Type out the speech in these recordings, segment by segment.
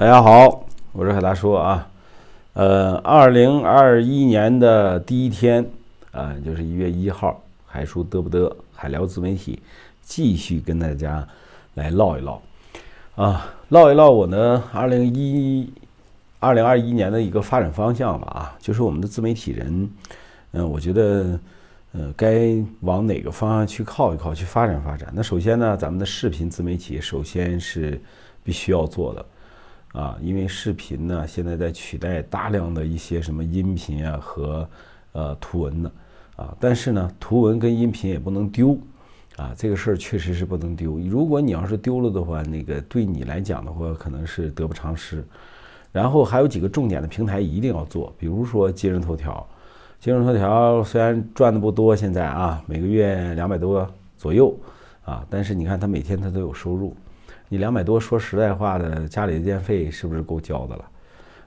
大家好，我是海大叔啊。呃，二零二一年的第一天啊，就是一月一号，海叔嘚不嘚海聊自媒体继续跟大家来唠一唠啊，唠一唠我呢二零一二零二一年的一个发展方向吧啊，就是我们的自媒体人，嗯，我觉得呃该往哪个方向去靠一靠，去发展发展。那首先呢，咱们的视频自媒体首先是必须要做的。啊，因为视频呢，现在在取代大量的一些什么音频啊和呃图文呢，啊，但是呢，图文跟音频也不能丢，啊，这个事儿确实是不能丢。如果你要是丢了的话，那个对你来讲的话，可能是得不偿失。然后还有几个重点的平台一定要做，比如说今日头条，今日头条虽然赚的不多，现在啊每个月两百多左右啊，但是你看它每天它都有收入。你两百多，说实在话的，家里的电费是不是够交的了？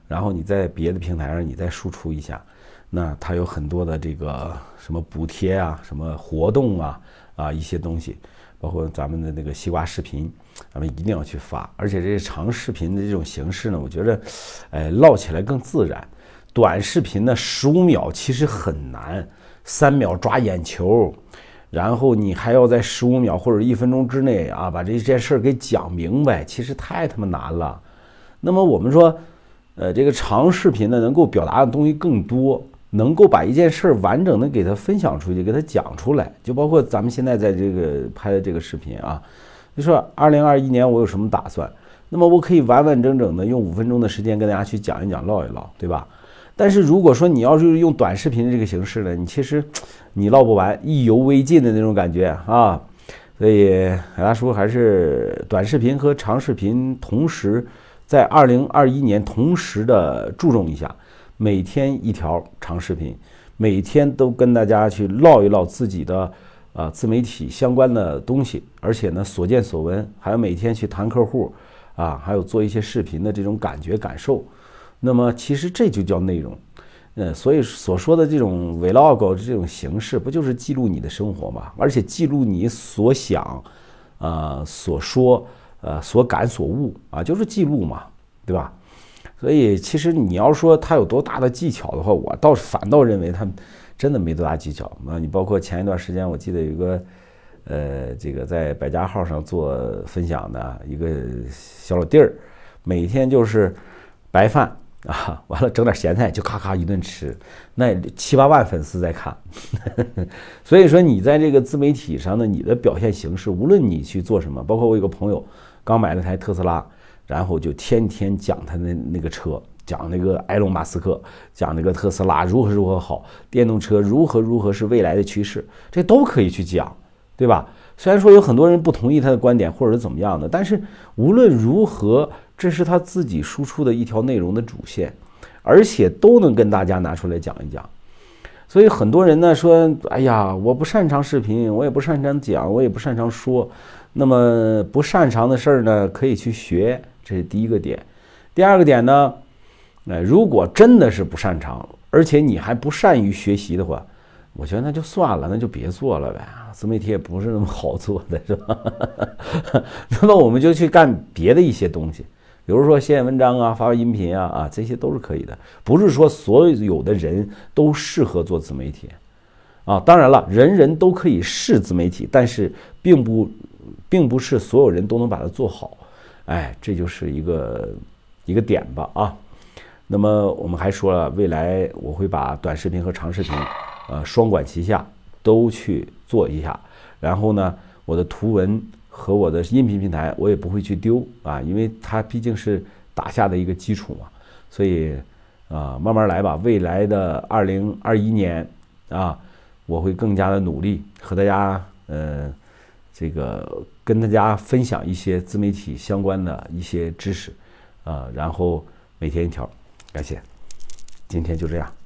然后你在别的平台上你再输出一下，那它有很多的这个什么补贴啊、什么活动啊啊一些东西，包括咱们的那个西瓜视频，咱们一定要去发。而且这些长视频的这种形式呢，我觉得，哎，唠起来更自然。短视频呢，十五秒其实很难，三秒抓眼球。然后你还要在十五秒或者一分钟之内啊，把这件事儿给讲明白，其实太他妈难了。那么我们说，呃，这个长视频呢，能够表达的东西更多，能够把一件事儿完整的给它分享出去，给它讲出来。就包括咱们现在在这个拍的这个视频啊，就说二零二一年我有什么打算，那么我可以完完整整的用五分钟的时间跟大家去讲一讲、唠一唠，对吧？但是如果说你要是用短视频这个形式呢，你其实 你唠不完，意犹未尽的那种感觉啊。所以海大叔还是短视频和长视频同时在二零二一年同时的注重一下，每天一条长视频，每天都跟大家去唠一唠自己的啊自媒体相关的东西，而且呢所见所闻，还有每天去谈客户啊，还有做一些视频的这种感觉感受。那么其实这就叫内容，呃，所以所说的这种 vlog 这种形式，不就是记录你的生活吗？而且记录你所想，呃，所说，呃，所感所悟啊，就是记录嘛，对吧？所以其实你要说它有多大的技巧的话，我倒是反倒认为它真的没多大技巧那。你包括前一段时间，我记得有个，呃，这个在百家号上做分享的一个小老弟儿，每天就是白饭。啊，完了整点咸菜就咔咔一顿吃，那七八万粉丝在看，所以说你在这个自媒体上呢你的表现形式，无论你去做什么，包括我有个朋友刚买了台特斯拉，然后就天天讲他那那个车，讲那个埃隆马斯克，讲那个特斯拉如何如何好，电动车如何如何是未来的趋势，这都可以去讲，对吧？虽然说有很多人不同意他的观点或者怎么样的，但是无论如何。这是他自己输出的一条内容的主线，而且都能跟大家拿出来讲一讲。所以很多人呢说：“哎呀，我不擅长视频，我也不擅长讲，我也不擅长说。”那么不擅长的事儿呢，可以去学，这是第一个点。第二个点呢，哎，如果真的是不擅长，而且你还不善于学习的话，我觉得那就算了，那就别做了呗。自媒体也不是那么好做的，是吧？那么我们就去干别的一些东西。比如说写写文章啊，发发音频啊，啊，这些都是可以的。不是说所有的人都适合做自媒体，啊，当然了，人人都可以是自媒体，但是并不，并不是所有人都能把它做好。哎，这就是一个一个点吧，啊。那么我们还说了，未来我会把短视频和长视频，呃，双管齐下，都去做一下。然后呢，我的图文。和我的音频平台，我也不会去丢啊，因为它毕竟是打下的一个基础嘛，所以啊，慢慢来吧。未来的二零二一年啊，我会更加的努力，和大家呃，这个跟大家分享一些自媒体相关的一些知识啊，然后每天一条，感谢，今天就这样。